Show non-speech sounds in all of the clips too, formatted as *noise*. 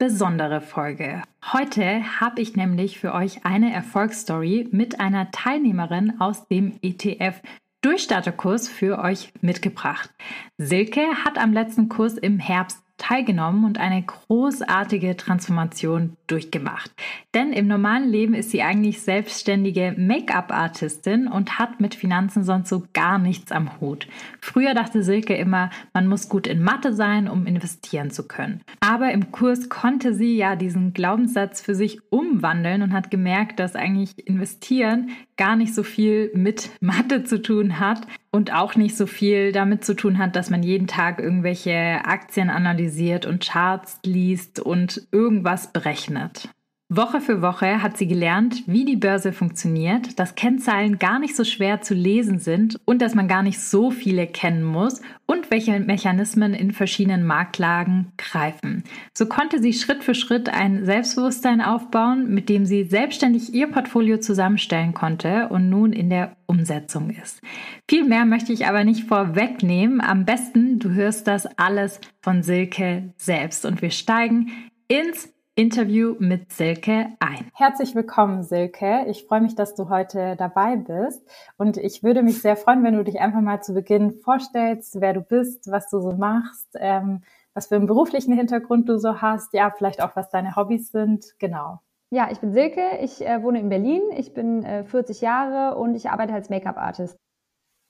besondere Folge. Heute habe ich nämlich für euch eine Erfolgsstory mit einer Teilnehmerin aus dem ETF Durchstarterkurs für euch mitgebracht. Silke hat am letzten Kurs im Herbst teilgenommen und eine großartige Transformation durchgemacht. Denn im normalen Leben ist sie eigentlich selbstständige Make-up-Artistin und hat mit Finanzen sonst so gar nichts am Hut. Früher dachte Silke immer, man muss gut in Mathe sein, um investieren zu können. Aber im Kurs konnte sie ja diesen Glaubenssatz für sich umwandeln und hat gemerkt, dass eigentlich investieren gar nicht so viel mit Mathe zu tun hat und auch nicht so viel damit zu tun hat, dass man jeden Tag irgendwelche Aktien analysiert und Charts liest und irgendwas berechnet. Woche für Woche hat sie gelernt, wie die Börse funktioniert, dass Kennzahlen gar nicht so schwer zu lesen sind und dass man gar nicht so viele kennen muss und welche Mechanismen in verschiedenen Marktlagen greifen. So konnte sie Schritt für Schritt ein Selbstbewusstsein aufbauen, mit dem sie selbstständig ihr Portfolio zusammenstellen konnte und nun in der Umsetzung ist. Viel mehr möchte ich aber nicht vorwegnehmen. Am besten, du hörst das alles von Silke selbst und wir steigen ins Interview mit Silke ein. Herzlich willkommen, Silke. Ich freue mich, dass du heute dabei bist. Und ich würde mich sehr freuen, wenn du dich einfach mal zu Beginn vorstellst, wer du bist, was du so machst, ähm, was für einen beruflichen Hintergrund du so hast, ja, vielleicht auch, was deine Hobbys sind. Genau. Ja, ich bin Silke, ich äh, wohne in Berlin, ich bin äh, 40 Jahre und ich arbeite als Make-up-Artist.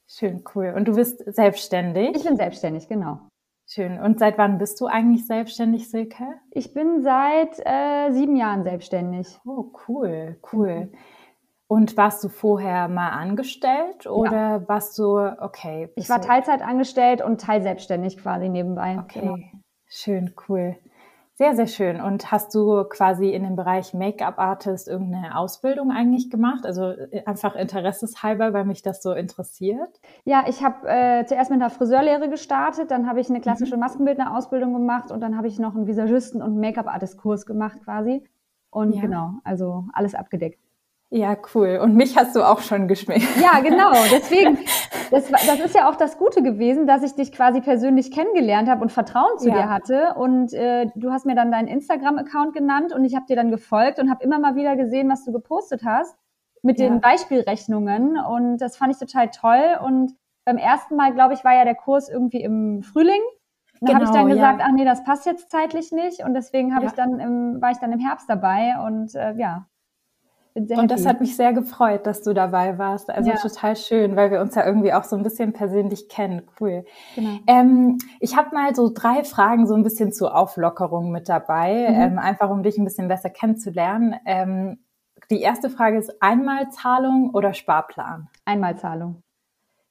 Schön, cool. Und du bist selbstständig? Ich bin selbstständig, genau. Schön. Und seit wann bist du eigentlich selbstständig, Silke? Ich bin seit äh, sieben Jahren selbstständig. Oh, cool, cool. Und warst du vorher mal angestellt oder ja. warst du, okay. Ich war Teilzeit angestellt und teilselbstständig quasi nebenbei. Okay, genau. schön, cool. Sehr, sehr schön. Und hast du quasi in dem Bereich Make-up-Artist irgendeine Ausbildung eigentlich gemacht? Also äh, einfach interesseshalber, weil mich das so interessiert? Ja, ich habe äh, zuerst mit einer Friseurlehre gestartet, dann habe ich eine klassische mhm. Maskenbildner-Ausbildung gemacht und dann habe ich noch einen Visagisten- und Make-up-Artist-Kurs gemacht quasi. Und ja. genau, also alles abgedeckt. Ja, cool. Und mich hast du auch schon geschminkt. Ja, genau. *laughs* Deswegen, das, das ist ja auch das Gute gewesen, dass ich dich quasi persönlich kennengelernt habe und Vertrauen zu ja. dir hatte. Und äh, du hast mir dann deinen Instagram-Account genannt und ich habe dir dann gefolgt und habe immer mal wieder gesehen, was du gepostet hast mit ja. den Beispielrechnungen. Und das fand ich total toll. Und beim ersten Mal, glaube ich, war ja der Kurs irgendwie im Frühling. Und genau, habe ich dann gesagt, ja. ach nee, das passt jetzt zeitlich nicht. Und deswegen habe ich dann im, war ich dann im Herbst dabei. Und äh, ja, und das hat mich sehr gefreut, dass du dabei warst. Also ja. total schön, weil wir uns ja irgendwie auch so ein bisschen persönlich kennen. Cool. Genau. Ähm, ich habe mal so drei Fragen so ein bisschen zur Auflockerung mit dabei, mhm. ähm, einfach um dich ein bisschen besser kennenzulernen. Ähm, die erste Frage ist Einmalzahlung oder Sparplan? Einmalzahlung.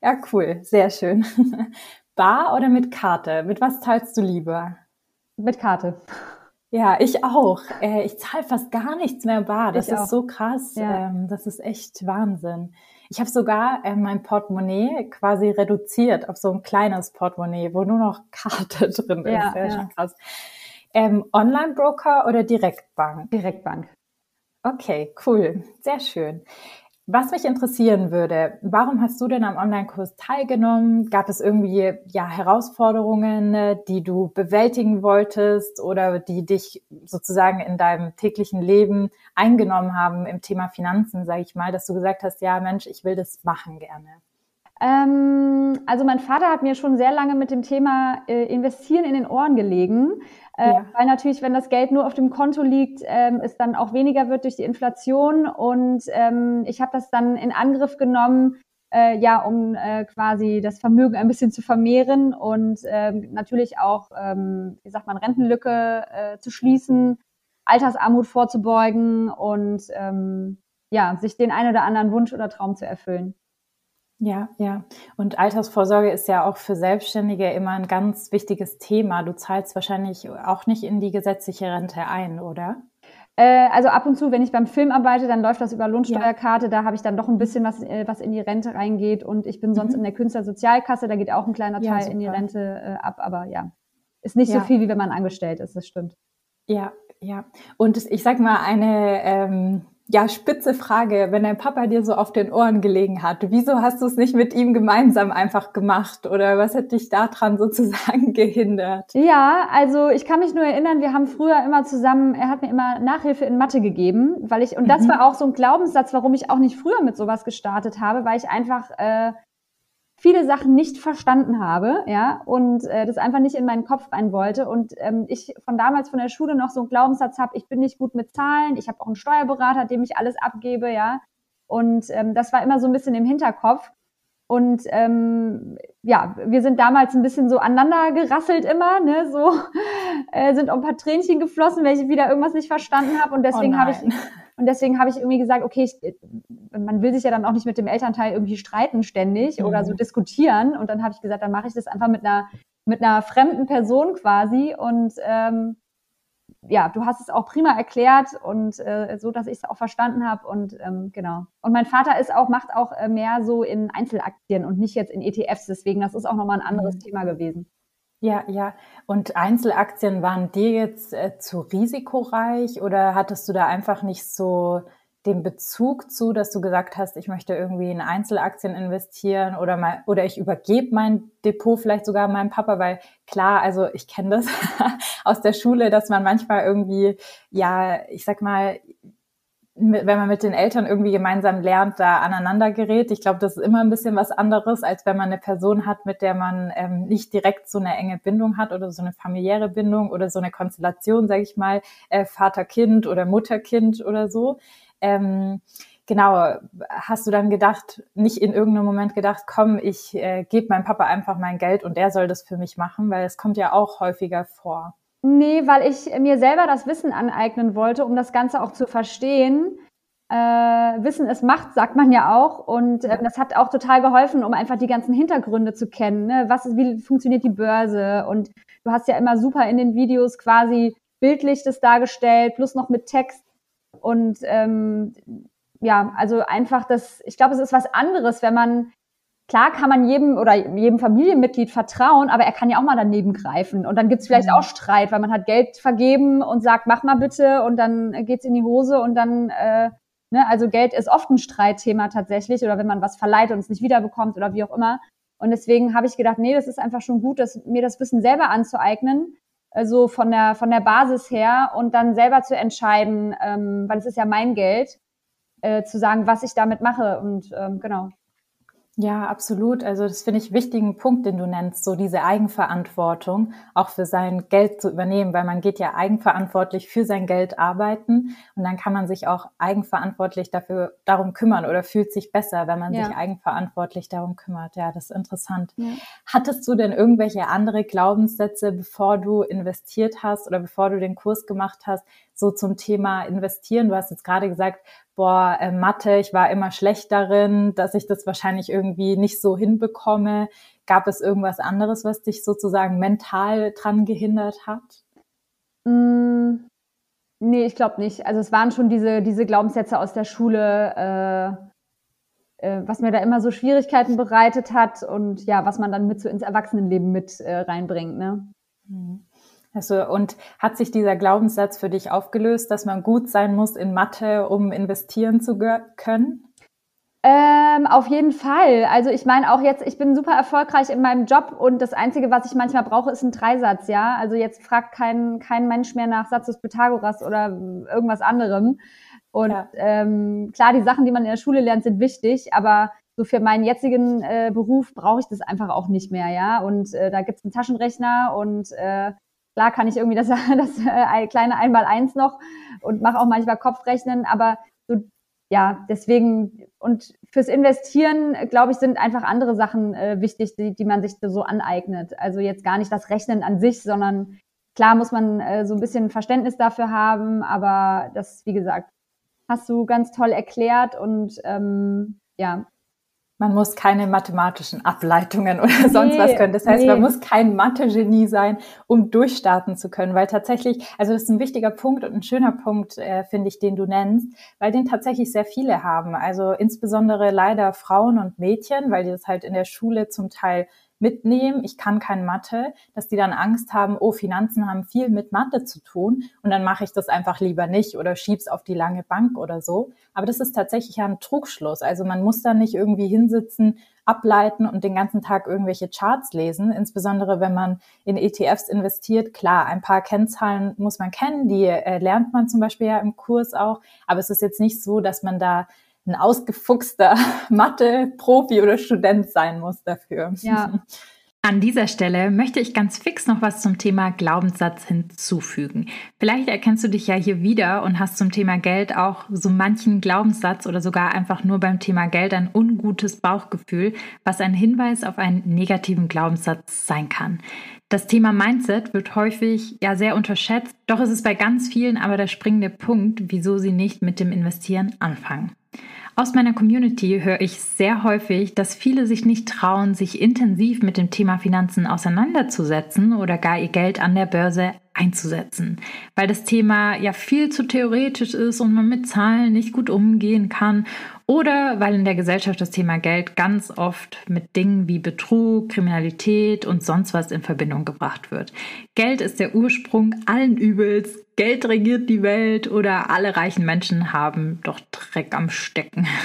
Ja, cool. Sehr schön. *laughs* Bar oder mit Karte? Mit was zahlst du lieber? Mit Karte. Ja, ich auch. Äh, ich zahle fast gar nichts mehr bar. Das ich ist auch. so krass. Ja. Ähm, das ist echt Wahnsinn. Ich habe sogar äh, mein Portemonnaie quasi reduziert auf so ein kleines Portemonnaie, wo nur noch Karte *laughs* drin ist. Ja, ja. schon krass. Ähm, Online-Broker oder Direktbank? Direktbank. Okay, cool. Sehr schön. Was mich interessieren würde, warum hast du denn am Online-Kurs teilgenommen? Gab es irgendwie ja Herausforderungen, äh, die du bewältigen wolltest oder die dich sozusagen in deinem täglichen Leben eingenommen haben im Thema Finanzen, sage ich mal, dass du gesagt hast, ja Mensch, ich will das machen gerne? Ähm, also mein Vater hat mir schon sehr lange mit dem Thema äh, Investieren in den Ohren gelegen. Äh, ja. Weil natürlich, wenn das Geld nur auf dem Konto liegt, ähm, es dann auch weniger wird durch die Inflation. Und ähm, ich habe das dann in Angriff genommen, äh, ja, um äh, quasi das Vermögen ein bisschen zu vermehren und ähm, natürlich auch, ähm, wie sagt man, Rentenlücke äh, zu schließen, Altersarmut vorzubeugen und ähm, ja, sich den ein oder anderen Wunsch oder Traum zu erfüllen. Ja, ja. Und Altersvorsorge ist ja auch für Selbstständige immer ein ganz wichtiges Thema. Du zahlst wahrscheinlich auch nicht in die gesetzliche Rente ein, oder? Äh, also ab und zu, wenn ich beim Film arbeite, dann läuft das über Lohnsteuerkarte. Ja. Da habe ich dann doch ein bisschen was, äh, was in die Rente reingeht. Und ich bin sonst mhm. in der Künstlersozialkasse, da geht auch ein kleiner Teil ja, in die Rente äh, ab. Aber ja, ist nicht ja. so viel, wie wenn man angestellt ist, das stimmt. Ja, ja. Und ich sag mal, eine ähm, ja, spitze Frage, wenn dein Papa dir so auf den Ohren gelegen hat, wieso hast du es nicht mit ihm gemeinsam einfach gemacht oder was hat dich daran *laughs* sozusagen gehindert? Ja, also ich kann mich nur erinnern, wir haben früher immer zusammen, er hat mir immer Nachhilfe in Mathe gegeben, weil ich, und das mhm. war auch so ein Glaubenssatz, warum ich auch nicht früher mit sowas gestartet habe, weil ich einfach äh, viele Sachen nicht verstanden habe, ja, und äh, das einfach nicht in meinen Kopf rein wollte. Und ähm, ich von damals von der Schule noch so einen Glaubenssatz habe, ich bin nicht gut mit Zahlen, ich habe auch einen Steuerberater, dem ich alles abgebe, ja. Und ähm, das war immer so ein bisschen im Hinterkopf. Und ähm, ja, wir sind damals ein bisschen so aneinander gerasselt immer, ne? So *laughs* äh, sind auch ein paar Tränchen geflossen, wenn ich wieder irgendwas nicht verstanden habe. Und deswegen oh habe ich und deswegen habe ich irgendwie gesagt, okay, ich, man will sich ja dann auch nicht mit dem Elternteil irgendwie streiten ständig mhm. oder so diskutieren. Und dann habe ich gesagt, dann mache ich das einfach mit einer mit einer fremden Person quasi und ähm, ja, du hast es auch prima erklärt und äh, so, dass ich es auch verstanden habe und ähm, genau. Und mein Vater ist auch macht auch äh, mehr so in Einzelaktien und nicht jetzt in ETFs, deswegen das ist auch nochmal ein anderes mhm. Thema gewesen. Ja, ja. Und Einzelaktien waren dir jetzt äh, zu risikoreich oder hattest du da einfach nicht so den Bezug zu, dass du gesagt hast, ich möchte irgendwie in Einzelaktien investieren oder mal oder ich übergebe mein Depot vielleicht sogar meinem Papa, weil klar, also ich kenne das *laughs* aus der Schule, dass man manchmal irgendwie ja, ich sag mal, wenn man mit den Eltern irgendwie gemeinsam lernt, da aneinander gerät. Ich glaube, das ist immer ein bisschen was anderes, als wenn man eine Person hat, mit der man ähm, nicht direkt so eine enge Bindung hat oder so eine familiäre Bindung oder so eine Konstellation, sage ich mal, äh, Vater-Kind oder Mutter-Kind oder so. Ähm, genau, hast du dann gedacht, nicht in irgendeinem Moment gedacht, komm, ich äh, gebe meinem Papa einfach mein Geld und der soll das für mich machen, weil es kommt ja auch häufiger vor. Nee, weil ich mir selber das Wissen aneignen wollte, um das Ganze auch zu verstehen. Äh, Wissen ist Macht, sagt man ja auch. Und äh, das hat auch total geholfen, um einfach die ganzen Hintergründe zu kennen. Ne? Was ist, wie funktioniert die Börse? Und du hast ja immer super in den Videos quasi bildlich das dargestellt, plus noch mit Text. Und ähm, ja, also einfach das, ich glaube, es ist was anderes, wenn man klar kann man jedem oder jedem Familienmitglied vertrauen, aber er kann ja auch mal daneben greifen. Und dann gibt's vielleicht mhm. auch Streit, weil man hat Geld vergeben und sagt, mach mal bitte, und dann geht's in die Hose und dann, äh, ne, also Geld ist oft ein Streitthema tatsächlich, oder wenn man was verleiht und es nicht wiederbekommt oder wie auch immer. Und deswegen habe ich gedacht, nee, das ist einfach schon gut, dass, mir das Wissen selber anzueignen, also von der, von der Basis her und dann selber zu entscheiden, ähm, weil es ist ja mein Geld, äh, zu sagen, was ich damit mache. Und ähm, genau. Ja, absolut. Also das finde ich wichtigen Punkt, den du nennst, so diese Eigenverantwortung auch für sein Geld zu übernehmen, weil man geht ja eigenverantwortlich für sein Geld arbeiten und dann kann man sich auch eigenverantwortlich dafür darum kümmern oder fühlt sich besser, wenn man ja. sich eigenverantwortlich darum kümmert. Ja, das ist interessant. Ja. Hattest du denn irgendwelche andere Glaubenssätze, bevor du investiert hast oder bevor du den Kurs gemacht hast, so zum Thema investieren? Du hast jetzt gerade gesagt, boah, äh, Mathe, ich war immer schlecht darin, dass ich das wahrscheinlich irgendwie nicht so hinbekomme. Gab es irgendwas anderes, was dich sozusagen mental dran gehindert hat? Mm, nee, ich glaube nicht. Also es waren schon diese, diese Glaubenssätze aus der Schule, äh, äh, was mir da immer so Schwierigkeiten bereitet hat und ja, was man dann mit so ins Erwachsenenleben mit äh, reinbringt. Ne? Mhm. Also, und hat sich dieser Glaubenssatz für dich aufgelöst, dass man gut sein muss in Mathe, um investieren zu können? Ähm, auf jeden Fall. Also ich meine auch jetzt, ich bin super erfolgreich in meinem Job und das Einzige, was ich manchmal brauche, ist ein Dreisatz, ja. Also jetzt fragt kein, kein Mensch mehr nach Satz des Pythagoras oder irgendwas anderem. Und ja. ähm, klar, die Sachen, die man in der Schule lernt, sind wichtig, aber so für meinen jetzigen äh, Beruf brauche ich das einfach auch nicht mehr, ja. Und äh, da gibt's einen Taschenrechner und äh, Klar kann ich irgendwie das, *laughs* das äh, kleine Einmal-Eins noch und mache auch manchmal Kopfrechnen, aber so, ja, deswegen und fürs Investieren, glaube ich, sind einfach andere Sachen äh, wichtig, die, die man sich so aneignet. Also jetzt gar nicht das Rechnen an sich, sondern klar muss man äh, so ein bisschen Verständnis dafür haben, aber das, wie gesagt, hast du ganz toll erklärt und ähm, ja, man muss keine mathematischen Ableitungen oder sonst nee, was können. Das heißt, nee. man muss kein Mathe-Genie sein, um durchstarten zu können, weil tatsächlich, also das ist ein wichtiger Punkt und ein schöner Punkt, äh, finde ich, den du nennst, weil den tatsächlich sehr viele haben. Also insbesondere leider Frauen und Mädchen, weil die das halt in der Schule zum Teil mitnehmen, ich kann kein Mathe, dass die dann Angst haben, oh, Finanzen haben viel mit Mathe zu tun und dann mache ich das einfach lieber nicht oder schieb's auf die lange Bank oder so. Aber das ist tatsächlich ja ein Trugschluss. Also man muss da nicht irgendwie hinsitzen, ableiten und den ganzen Tag irgendwelche Charts lesen, insbesondere wenn man in ETFs investiert. Klar, ein paar Kennzahlen muss man kennen, die äh, lernt man zum Beispiel ja im Kurs auch, aber es ist jetzt nicht so, dass man da ein ausgefuchster *laughs* Mathe-Profi oder Student sein muss dafür. Ja. An dieser Stelle möchte ich ganz fix noch was zum Thema Glaubenssatz hinzufügen. Vielleicht erkennst du dich ja hier wieder und hast zum Thema Geld auch so manchen Glaubenssatz oder sogar einfach nur beim Thema Geld ein ungutes Bauchgefühl, was ein Hinweis auf einen negativen Glaubenssatz sein kann. Das Thema Mindset wird häufig ja sehr unterschätzt, doch ist es bei ganz vielen aber der springende Punkt, wieso sie nicht mit dem Investieren anfangen. Aus meiner Community höre ich sehr häufig, dass viele sich nicht trauen, sich intensiv mit dem Thema Finanzen auseinanderzusetzen oder gar ihr Geld an der Börse einzusetzen, weil das Thema ja viel zu theoretisch ist und man mit Zahlen nicht gut umgehen kann oder weil in der Gesellschaft das Thema Geld ganz oft mit Dingen wie Betrug, Kriminalität und sonst was in Verbindung gebracht wird. Geld ist der Ursprung allen Übels, Geld regiert die Welt oder alle reichen Menschen haben doch Dreck am Stecken. *laughs*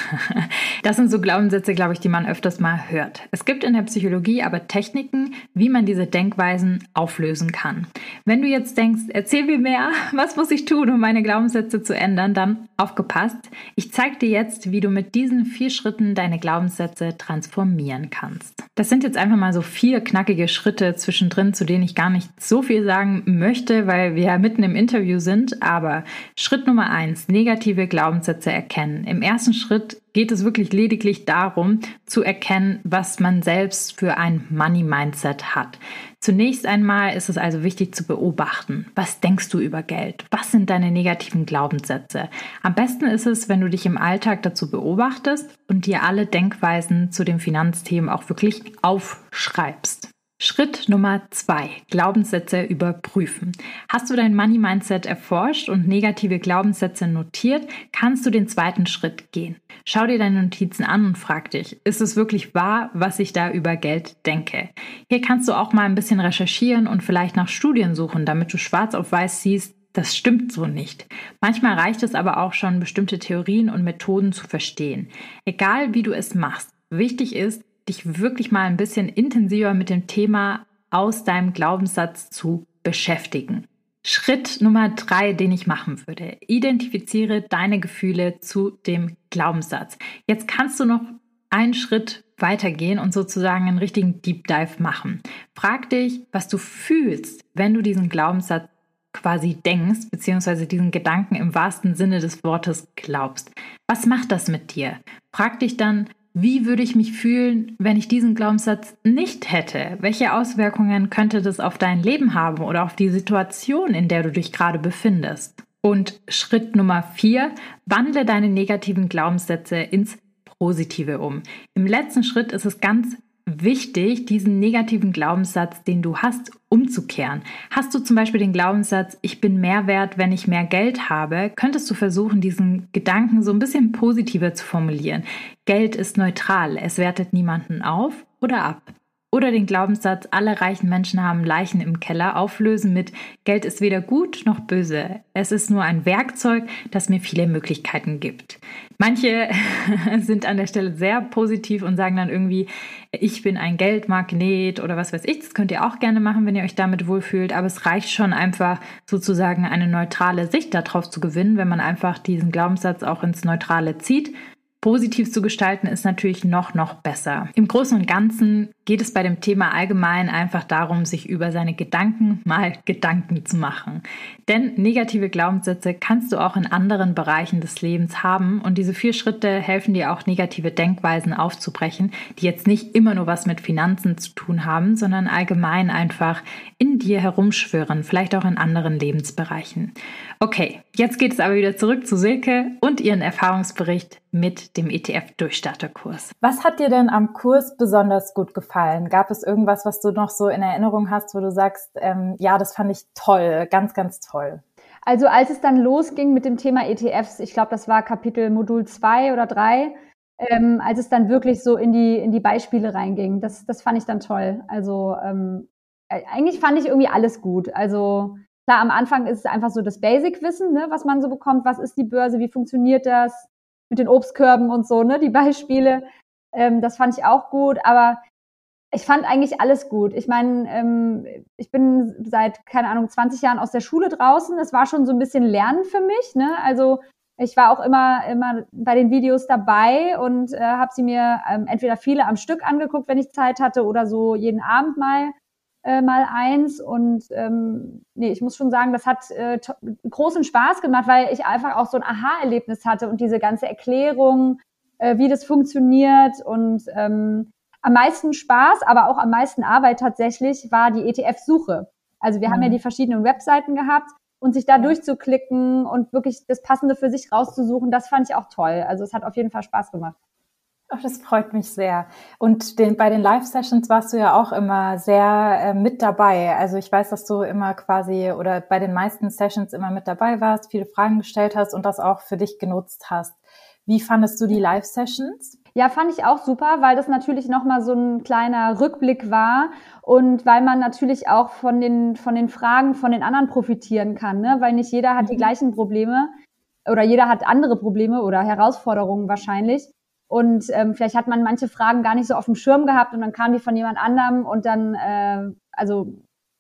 Das sind so Glaubenssätze, glaube ich, die man öfters mal hört. Es gibt in der Psychologie aber Techniken, wie man diese Denkweisen auflösen kann. Wenn du jetzt denkst, erzähl mir mehr, *laughs* was muss ich tun, um meine Glaubenssätze zu ändern, dann aufgepasst. Ich zeige dir jetzt, wie du mit diesen vier Schritten deine Glaubenssätze transformieren kannst. Das sind jetzt einfach mal so vier knackige Schritte zwischendrin, zu denen ich gar nicht so viel sagen möchte, weil wir ja mitten im Interview Interview sind. Aber Schritt Nummer eins, negative Glaubenssätze erkennen. Im ersten Schritt geht es wirklich lediglich darum, zu erkennen, was man selbst für ein Money-Mindset hat. Zunächst einmal ist es also wichtig zu beobachten, was denkst du über Geld? Was sind deine negativen Glaubenssätze? Am besten ist es, wenn du dich im Alltag dazu beobachtest und dir alle Denkweisen zu den Finanzthemen auch wirklich aufschreibst. Schritt Nummer zwei, Glaubenssätze überprüfen. Hast du dein Money Mindset erforscht und negative Glaubenssätze notiert, kannst du den zweiten Schritt gehen. Schau dir deine Notizen an und frag dich, ist es wirklich wahr, was ich da über Geld denke? Hier kannst du auch mal ein bisschen recherchieren und vielleicht nach Studien suchen, damit du schwarz auf weiß siehst, das stimmt so nicht. Manchmal reicht es aber auch schon, bestimmte Theorien und Methoden zu verstehen. Egal wie du es machst, wichtig ist, dich wirklich mal ein bisschen intensiver mit dem Thema aus deinem Glaubenssatz zu beschäftigen. Schritt Nummer drei, den ich machen würde. Identifiziere deine Gefühle zu dem Glaubenssatz. Jetzt kannst du noch einen Schritt weitergehen und sozusagen einen richtigen Deep Dive machen. Frag dich, was du fühlst, wenn du diesen Glaubenssatz quasi denkst, beziehungsweise diesen Gedanken im wahrsten Sinne des Wortes glaubst. Was macht das mit dir? Frag dich dann, wie würde ich mich fühlen, wenn ich diesen Glaubenssatz nicht hätte? Welche Auswirkungen könnte das auf dein Leben haben oder auf die Situation, in der du dich gerade befindest? Und Schritt Nummer vier, wandle deine negativen Glaubenssätze ins Positive um. Im letzten Schritt ist es ganz wichtig, diesen negativen Glaubenssatz, den du hast, umzukehren. Hast du zum Beispiel den Glaubenssatz, ich bin mehr wert, wenn ich mehr Geld habe, könntest du versuchen, diesen Gedanken so ein bisschen positiver zu formulieren. Geld ist neutral, es wertet niemanden auf oder ab. Oder den Glaubenssatz, alle reichen Menschen haben Leichen im Keller, auflösen mit Geld ist weder gut noch böse. Es ist nur ein Werkzeug, das mir viele Möglichkeiten gibt. Manche *laughs* sind an der Stelle sehr positiv und sagen dann irgendwie, ich bin ein Geldmagnet oder was weiß ich. Das könnt ihr auch gerne machen, wenn ihr euch damit wohlfühlt. Aber es reicht schon einfach sozusagen eine neutrale Sicht darauf zu gewinnen, wenn man einfach diesen Glaubenssatz auch ins Neutrale zieht positiv zu gestalten ist natürlich noch, noch besser. Im Großen und Ganzen geht es bei dem Thema allgemein einfach darum, sich über seine Gedanken mal Gedanken zu machen. Denn negative Glaubenssätze kannst du auch in anderen Bereichen des Lebens haben und diese vier Schritte helfen dir auch negative Denkweisen aufzubrechen, die jetzt nicht immer nur was mit Finanzen zu tun haben, sondern allgemein einfach in dir herumschwören, vielleicht auch in anderen Lebensbereichen. Okay, jetzt geht es aber wieder zurück zu Silke und ihren Erfahrungsbericht mit dem ETF-Durchstarterkurs. Was hat dir denn am Kurs besonders gut gefallen? Gab es irgendwas, was du noch so in Erinnerung hast, wo du sagst, ähm, ja, das fand ich toll, ganz, ganz toll? Also als es dann losging mit dem Thema ETFs, ich glaube, das war Kapitel Modul 2 oder 3, ähm, als es dann wirklich so in die, in die Beispiele reinging, das, das fand ich dann toll. Also ähm, äh, eigentlich fand ich irgendwie alles gut. Also klar, am Anfang ist es einfach so das Basic-Wissen, ne, was man so bekommt. Was ist die Börse? Wie funktioniert das? Mit den Obstkörben und so, ne, die Beispiele. Ähm, das fand ich auch gut. Aber ich fand eigentlich alles gut. Ich meine, ähm, ich bin seit, keine Ahnung, 20 Jahren aus der Schule draußen. Es war schon so ein bisschen Lernen für mich. Ne? Also ich war auch immer, immer bei den Videos dabei und äh, habe sie mir ähm, entweder viele am Stück angeguckt, wenn ich Zeit hatte, oder so jeden Abend mal äh, mal eins. Und ähm, nee, ich muss schon sagen, das hat äh, großen Spaß gemacht, weil ich einfach auch so ein Aha-Erlebnis hatte und diese ganze Erklärung, äh, wie das funktioniert und ähm, am meisten Spaß, aber auch am meisten Arbeit tatsächlich war die ETF-Suche. Also wir mhm. haben ja mhm. die verschiedenen Webseiten gehabt und sich da durchzuklicken und wirklich das Passende für sich rauszusuchen, das fand ich auch toll. Also es hat auf jeden Fall Spaß gemacht. Ach, das freut mich sehr. Und den, bei den Live-Sessions warst du ja auch immer sehr äh, mit dabei. Also ich weiß, dass du immer quasi oder bei den meisten Sessions immer mit dabei warst, viele Fragen gestellt hast und das auch für dich genutzt hast. Wie fandest du die Live-Sessions? Ja, fand ich auch super, weil das natürlich nochmal so ein kleiner Rückblick war und weil man natürlich auch von den, von den Fragen von den anderen profitieren kann, ne? weil nicht jeder hat die mhm. gleichen Probleme oder jeder hat andere Probleme oder Herausforderungen wahrscheinlich. Und ähm, vielleicht hat man manche Fragen gar nicht so auf dem Schirm gehabt und dann kam die von jemand anderem und dann, äh, also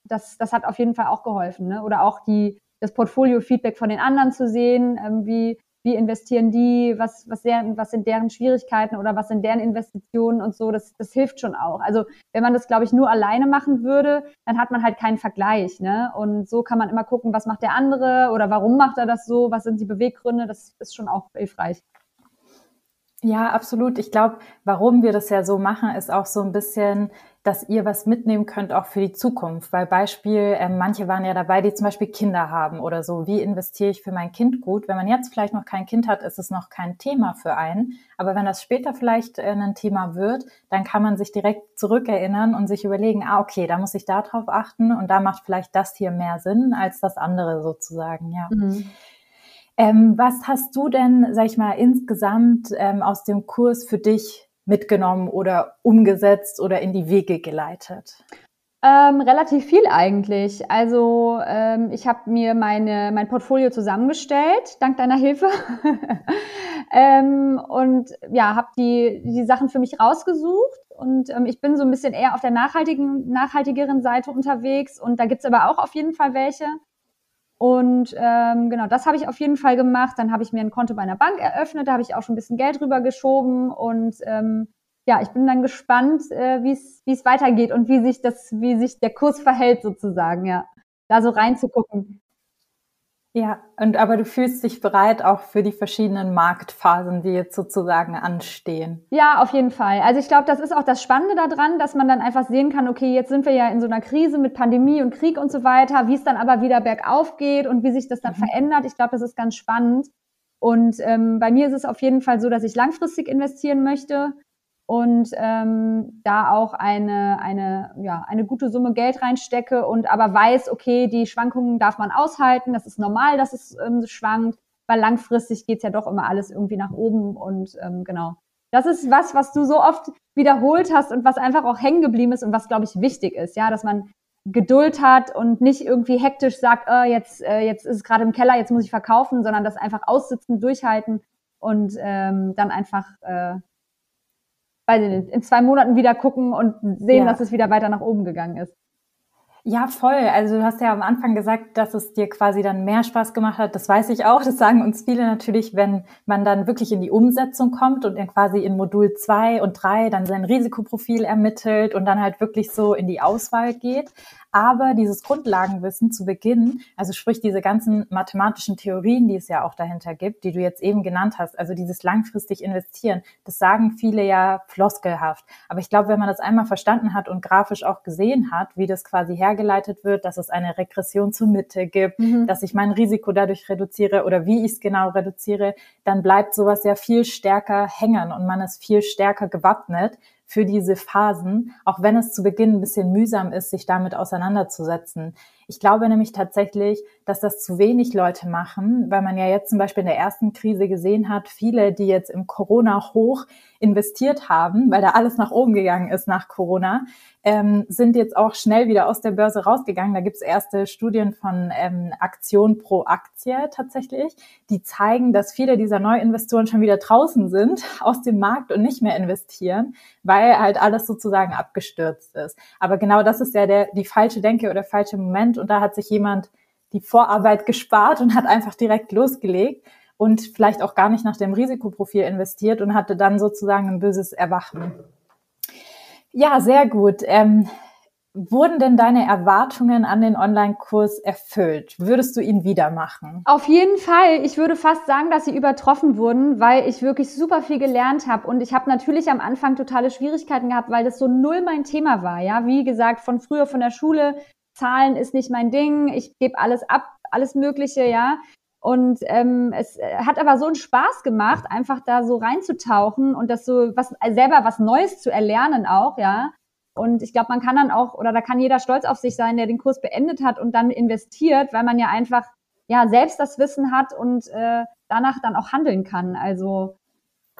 das, das hat auf jeden Fall auch geholfen. Ne? Oder auch die, das Portfolio-Feedback von den anderen zu sehen, ähm, wie wie investieren die, was, was, deren, was sind deren Schwierigkeiten oder was sind deren Investitionen und so, das, das hilft schon auch. Also wenn man das, glaube ich, nur alleine machen würde, dann hat man halt keinen Vergleich. Ne? Und so kann man immer gucken, was macht der andere oder warum macht er das so, was sind die Beweggründe, das ist schon auch hilfreich. Ja, absolut. Ich glaube, warum wir das ja so machen, ist auch so ein bisschen, dass ihr was mitnehmen könnt, auch für die Zukunft. Weil Beispiel, äh, manche waren ja dabei, die zum Beispiel Kinder haben oder so. Wie investiere ich für mein Kind gut? Wenn man jetzt vielleicht noch kein Kind hat, ist es noch kein Thema für einen. Aber wenn das später vielleicht äh, ein Thema wird, dann kann man sich direkt zurückerinnern und sich überlegen, ah, okay, da muss ich da drauf achten und da macht vielleicht das hier mehr Sinn als das andere sozusagen, ja. Mhm. Ähm, was hast du denn, sag ich mal, insgesamt ähm, aus dem Kurs für dich mitgenommen oder umgesetzt oder in die Wege geleitet? Ähm, relativ viel eigentlich. Also ähm, ich habe mir meine, mein Portfolio zusammengestellt, dank deiner Hilfe. *laughs* ähm, und ja, habe die, die Sachen für mich rausgesucht. Und ähm, ich bin so ein bisschen eher auf der nachhaltigen, nachhaltigeren Seite unterwegs. Und da gibt's aber auch auf jeden Fall welche. Und ähm, genau, das habe ich auf jeden Fall gemacht. Dann habe ich mir ein Konto bei einer Bank eröffnet, da habe ich auch schon ein bisschen Geld rüber geschoben und ähm, ja, ich bin dann gespannt, äh, wie es weitergeht und wie sich das, wie sich der Kurs verhält sozusagen, ja. Da so reinzugucken. Ja, und aber du fühlst dich bereit auch für die verschiedenen Marktphasen, die jetzt sozusagen anstehen. Ja, auf jeden Fall. Also ich glaube, das ist auch das Spannende daran, dass man dann einfach sehen kann, okay, jetzt sind wir ja in so einer Krise mit Pandemie und Krieg und so weiter, wie es dann aber wieder bergauf geht und wie sich das dann mhm. verändert. Ich glaube, das ist ganz spannend. Und ähm, bei mir ist es auf jeden Fall so, dass ich langfristig investieren möchte und ähm, da auch eine, eine, ja, eine gute Summe Geld reinstecke und aber weiß, okay, die Schwankungen darf man aushalten, das ist normal, dass es ähm, schwankt, weil langfristig geht's ja doch immer alles irgendwie nach oben und ähm, genau. Das ist was, was du so oft wiederholt hast und was einfach auch hängen geblieben ist und was, glaube ich, wichtig ist, ja, dass man Geduld hat und nicht irgendwie hektisch sagt, äh, jetzt, äh, jetzt ist es gerade im Keller, jetzt muss ich verkaufen, sondern das einfach aussitzen, durchhalten und ähm, dann einfach äh, weiß ich nicht, in zwei Monaten wieder gucken und sehen, ja. dass es wieder weiter nach oben gegangen ist. Ja, voll. Also du hast ja am Anfang gesagt, dass es dir quasi dann mehr Spaß gemacht hat. Das weiß ich auch. Das sagen uns viele natürlich, wenn man dann wirklich in die Umsetzung kommt und dann quasi in Modul zwei und drei dann sein Risikoprofil ermittelt und dann halt wirklich so in die Auswahl geht. Aber dieses Grundlagenwissen zu Beginn, also sprich diese ganzen mathematischen Theorien, die es ja auch dahinter gibt, die du jetzt eben genannt hast, also dieses langfristig investieren, das sagen viele ja floskelhaft. Aber ich glaube, wenn man das einmal verstanden hat und grafisch auch gesehen hat, wie das quasi hergeleitet wird, dass es eine Regression zur Mitte gibt, mhm. dass ich mein Risiko dadurch reduziere oder wie ich es genau reduziere, dann bleibt sowas ja viel stärker hängen und man ist viel stärker gewappnet, für diese Phasen, auch wenn es zu Beginn ein bisschen mühsam ist, sich damit auseinanderzusetzen. Ich glaube nämlich tatsächlich, dass das zu wenig Leute machen, weil man ja jetzt zum Beispiel in der ersten Krise gesehen hat, viele, die jetzt im Corona-Hoch investiert haben, weil da alles nach oben gegangen ist nach Corona, ähm, sind jetzt auch schnell wieder aus der Börse rausgegangen. Da gibt's erste Studien von ähm, Aktion pro Aktie tatsächlich, die zeigen, dass viele dieser Neuinvestoren schon wieder draußen sind *laughs* aus dem Markt und nicht mehr investieren, weil halt alles sozusagen abgestürzt ist. Aber genau das ist ja der, die falsche Denke oder der falsche Moment und da hat sich jemand die Vorarbeit gespart und hat einfach direkt losgelegt und vielleicht auch gar nicht nach dem Risikoprofil investiert und hatte dann sozusagen ein böses Erwachen. Ja, sehr gut. Ähm, wurden denn deine Erwartungen an den Online-Kurs erfüllt? Würdest du ihn wieder machen? Auf jeden Fall. Ich würde fast sagen, dass sie übertroffen wurden, weil ich wirklich super viel gelernt habe. Und ich habe natürlich am Anfang totale Schwierigkeiten gehabt, weil das so null mein Thema war. Ja, wie gesagt, von früher von der Schule. Zahlen ist nicht mein Ding. Ich gebe alles ab, alles Mögliche, ja. Und ähm, es äh, hat aber so einen Spaß gemacht, einfach da so reinzutauchen und das so was selber was Neues zu erlernen auch, ja. Und ich glaube, man kann dann auch, oder da kann jeder stolz auf sich sein, der den Kurs beendet hat und dann investiert, weil man ja einfach ja selbst das Wissen hat und äh, danach dann auch handeln kann. Also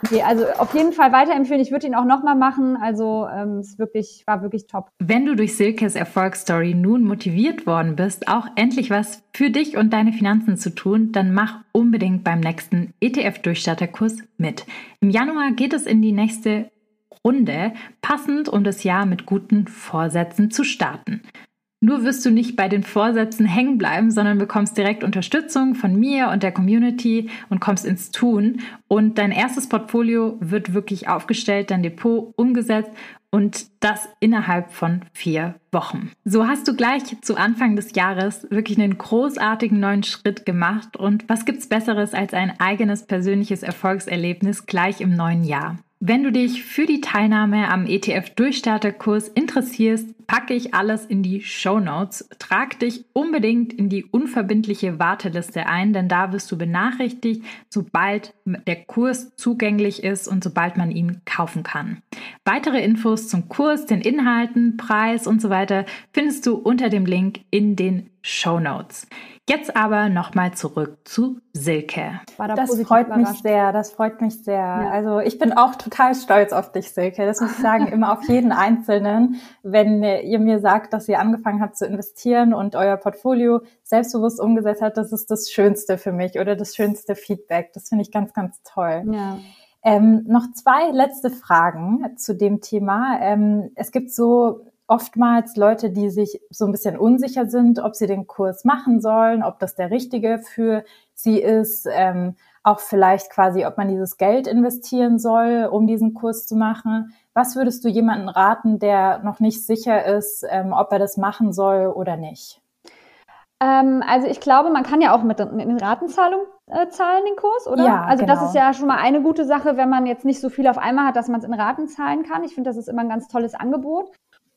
Okay, also auf jeden Fall weiterempfehlen. Ich würde ihn auch nochmal machen. Also ähm, es wirklich, war wirklich top. Wenn du durch Silkes Erfolgsstory nun motiviert worden bist, auch endlich was für dich und deine Finanzen zu tun, dann mach unbedingt beim nächsten ETF-Durchstarterkurs mit. Im Januar geht es in die nächste Runde, passend um das Jahr mit guten Vorsätzen zu starten. Nur wirst du nicht bei den Vorsätzen hängen bleiben, sondern bekommst direkt Unterstützung von mir und der Community und kommst ins Tun. Und dein erstes Portfolio wird wirklich aufgestellt, dein Depot umgesetzt und das innerhalb von vier Wochen. So hast du gleich zu Anfang des Jahres wirklich einen großartigen neuen Schritt gemacht. Und was gibt's Besseres als ein eigenes persönliches Erfolgserlebnis gleich im neuen Jahr? Wenn du dich für die Teilnahme am ETF-Durchstarterkurs interessierst, packe ich alles in die Show Notes. Trag dich unbedingt in die unverbindliche Warteliste ein, denn da wirst du benachrichtigt, sobald der Kurs zugänglich ist und sobald man ihn kaufen kann. Weitere Infos zum Kurs, den Inhalten, Preis und so weiter findest du unter dem Link in den Show Notes. Jetzt aber nochmal zurück zu Silke. Da das freut überrascht. mich sehr, das freut mich sehr. Ja. Also ich bin auch total stolz auf dich, Silke. Das muss ich sagen, immer auf jeden *laughs* Einzelnen. Wenn ihr mir sagt, dass ihr angefangen habt zu investieren und euer Portfolio selbstbewusst umgesetzt habt, das ist das Schönste für mich oder das schönste Feedback. Das finde ich ganz, ganz toll. Ja. Ähm, noch zwei letzte Fragen zu dem Thema. Ähm, es gibt so oftmals Leute, die sich so ein bisschen unsicher sind, ob sie den Kurs machen sollen, ob das der richtige für sie ist, ähm, auch vielleicht quasi, ob man dieses Geld investieren soll, um diesen Kurs zu machen. Was würdest du jemanden raten, der noch nicht sicher ist, ähm, ob er das machen soll oder nicht? Ähm, also ich glaube, man kann ja auch mit den Ratenzahlungen äh, zahlen den Kurs, oder? Ja, also genau. das ist ja schon mal eine gute Sache, wenn man jetzt nicht so viel auf einmal hat, dass man es in Raten zahlen kann. Ich finde, das ist immer ein ganz tolles Angebot.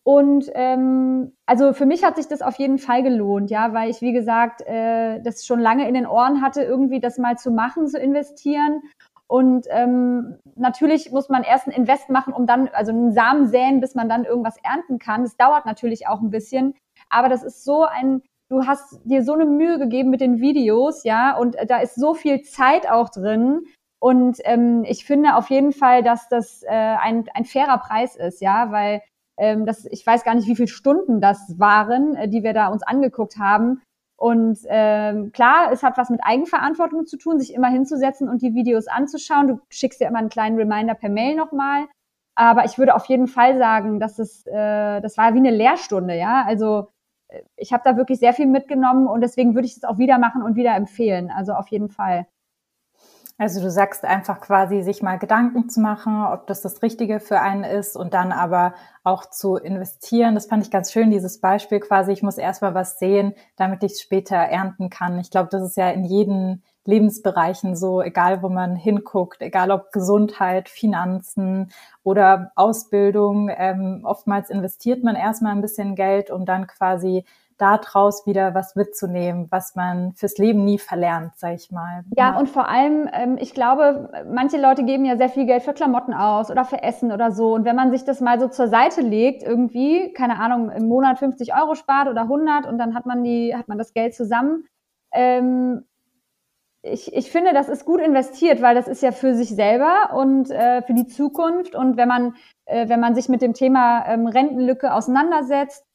Und ähm, also für mich hat sich das auf jeden Fall gelohnt, ja, weil ich, wie gesagt, äh, das schon lange in den Ohren hatte, irgendwie das mal zu machen, zu investieren. Und ähm, natürlich muss man erst ein Invest machen, um dann, also einen Samen säen, bis man dann irgendwas ernten kann. Das dauert natürlich auch ein bisschen. Aber das ist so ein, du hast dir so eine Mühe gegeben mit den Videos, ja, und da ist so viel Zeit auch drin. Und ähm, ich finde auf jeden Fall, dass das äh, ein, ein fairer Preis ist, ja, weil ähm, das, ich weiß gar nicht, wie viele Stunden das waren, äh, die wir da uns angeguckt haben. Und ähm, klar, es hat was mit Eigenverantwortung zu tun, sich immer hinzusetzen und die Videos anzuschauen. Du schickst dir immer einen kleinen Reminder per Mail nochmal. Aber ich würde auf jeden Fall sagen, dass es, äh, das war wie eine Lehrstunde, ja. Also ich habe da wirklich sehr viel mitgenommen und deswegen würde ich es auch wieder machen und wieder empfehlen. Also auf jeden Fall. Also du sagst einfach quasi, sich mal Gedanken zu machen, ob das das Richtige für einen ist und dann aber auch zu investieren. Das fand ich ganz schön, dieses Beispiel quasi, ich muss erstmal was sehen, damit ich es später ernten kann. Ich glaube, das ist ja in jedem Lebensbereichen so, egal wo man hinguckt, egal ob Gesundheit, Finanzen oder Ausbildung. Ähm, oftmals investiert man erstmal ein bisschen Geld, um dann quasi daraus wieder was mitzunehmen, was man fürs Leben nie verlernt, sag ich mal. Ja, ja. und vor allem, ähm, ich glaube, manche Leute geben ja sehr viel Geld für Klamotten aus oder für Essen oder so. Und wenn man sich das mal so zur Seite legt, irgendwie, keine Ahnung, im Monat 50 Euro spart oder 100 und dann hat man die, hat man das Geld zusammen, ähm, ich, ich finde, das ist gut investiert, weil das ist ja für sich selber und äh, für die Zukunft. Und wenn man, äh, wenn man sich mit dem Thema ähm, Rentenlücke auseinandersetzt,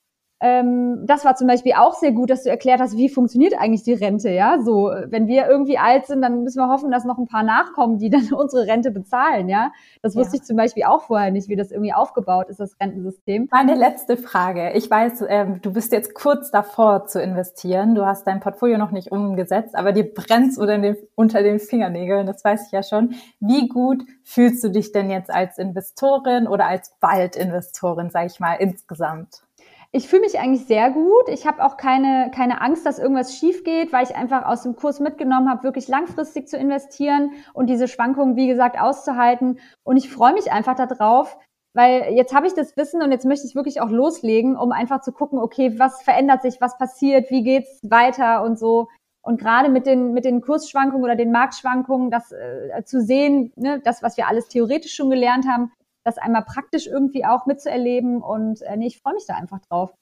ähm, das war zum Beispiel auch sehr gut, dass du erklärt hast, wie funktioniert eigentlich die Rente, ja? So, wenn wir irgendwie alt sind, dann müssen wir hoffen, dass noch ein paar nachkommen, die dann *laughs* unsere Rente bezahlen, ja? Das wusste ja. ich zum Beispiel auch vorher nicht, wie das irgendwie aufgebaut ist, das Rentensystem. Meine letzte Frage. Ich weiß, ähm, du bist jetzt kurz davor zu investieren. Du hast dein Portfolio noch nicht umgesetzt, aber dir brennt unter den, unter den Fingernägeln, das weiß ich ja schon. Wie gut fühlst du dich denn jetzt als Investorin oder als Waldinvestorin, sage ich mal, insgesamt? Ich fühle mich eigentlich sehr gut. Ich habe auch keine, keine Angst, dass irgendwas schief geht, weil ich einfach aus dem Kurs mitgenommen habe, wirklich langfristig zu investieren und diese Schwankungen, wie gesagt, auszuhalten. Und ich freue mich einfach darauf, weil jetzt habe ich das Wissen und jetzt möchte ich wirklich auch loslegen, um einfach zu gucken, okay, was verändert sich, was passiert, wie geht's weiter und so. Und gerade mit den, mit den Kursschwankungen oder den Marktschwankungen, das äh, zu sehen, ne, das, was wir alles theoretisch schon gelernt haben, das einmal praktisch irgendwie auch mitzuerleben. Und äh, nee, ich freue mich da einfach drauf.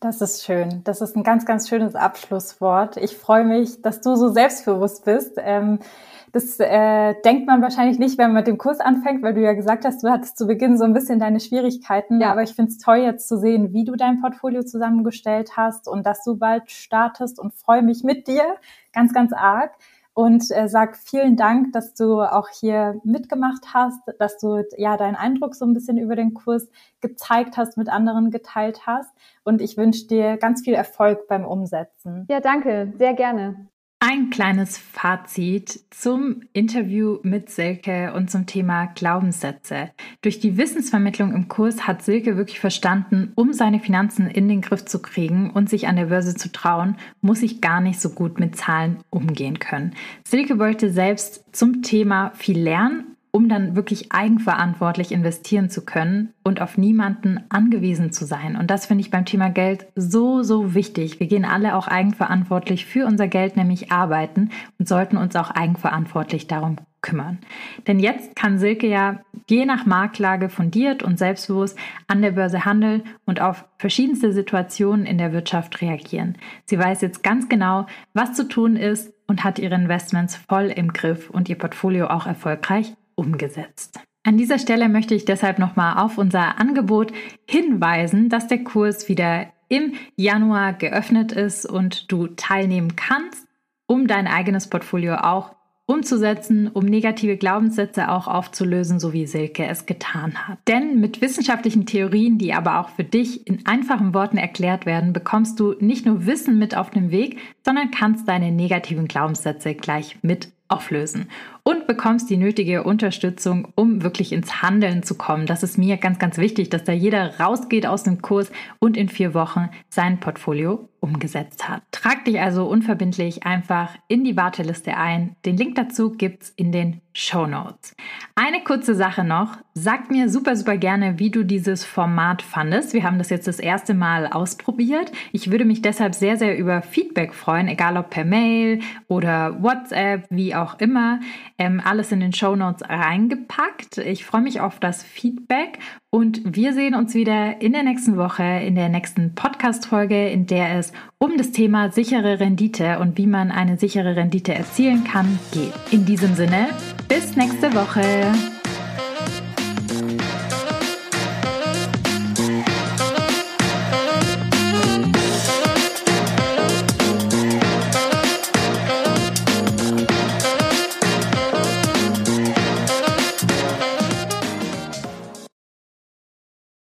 Das ist schön. Das ist ein ganz, ganz schönes Abschlusswort. Ich freue mich, dass du so selbstbewusst bist. Ähm, das äh, denkt man wahrscheinlich nicht, wenn man mit dem Kurs anfängt, weil du ja gesagt hast, du hattest zu Beginn so ein bisschen deine Schwierigkeiten. Ja. Aber ich finde es toll, jetzt zu sehen, wie du dein Portfolio zusammengestellt hast und dass du bald startest und freue mich mit dir ganz, ganz arg und äh, sag vielen Dank, dass du auch hier mitgemacht hast, dass du ja deinen Eindruck so ein bisschen über den Kurs gezeigt hast, mit anderen geteilt hast. Und ich wünsche dir ganz viel Erfolg beim Umsetzen. Ja, danke, sehr gerne. Ein kleines Fazit zum Interview mit Silke und zum Thema Glaubenssätze. Durch die Wissensvermittlung im Kurs hat Silke wirklich verstanden, um seine Finanzen in den Griff zu kriegen und sich an der Börse zu trauen, muss ich gar nicht so gut mit Zahlen umgehen können. Silke wollte selbst zum Thema viel lernen um dann wirklich eigenverantwortlich investieren zu können und auf niemanden angewiesen zu sein. Und das finde ich beim Thema Geld so, so wichtig. Wir gehen alle auch eigenverantwortlich für unser Geld, nämlich arbeiten und sollten uns auch eigenverantwortlich darum kümmern. Denn jetzt kann Silke ja je nach Marktlage fundiert und selbstbewusst an der Börse handeln und auf verschiedenste Situationen in der Wirtschaft reagieren. Sie weiß jetzt ganz genau, was zu tun ist und hat ihre Investments voll im Griff und ihr Portfolio auch erfolgreich umgesetzt. An dieser Stelle möchte ich deshalb nochmal auf unser Angebot hinweisen, dass der Kurs wieder im Januar geöffnet ist und du teilnehmen kannst, um dein eigenes Portfolio auch umzusetzen, um negative Glaubenssätze auch aufzulösen, so wie Silke es getan hat. Denn mit wissenschaftlichen Theorien, die aber auch für dich in einfachen Worten erklärt werden, bekommst du nicht nur Wissen mit auf dem Weg, sondern kannst deine negativen Glaubenssätze gleich mit auflösen und bekommst die nötige Unterstützung, um wirklich ins Handeln zu kommen. Das ist mir ganz, ganz wichtig, dass da jeder rausgeht aus dem Kurs und in vier Wochen sein Portfolio umgesetzt hat. Trag dich also unverbindlich einfach in die Warteliste ein. Den Link dazu gibt's in den Show Notes. Eine kurze Sache noch. Sag mir super, super gerne, wie du dieses Format fandest. Wir haben das jetzt das erste Mal ausprobiert. Ich würde mich deshalb sehr, sehr über Feedback freuen, egal ob per Mail oder WhatsApp, wie auch immer. Ähm, alles in den Show Notes reingepackt. Ich freue mich auf das Feedback und wir sehen uns wieder in der nächsten Woche, in der nächsten Podcast-Folge, in der es um das Thema sichere Rendite und wie man eine sichere Rendite erzielen kann geht. In diesem Sinne, bis nächste Woche.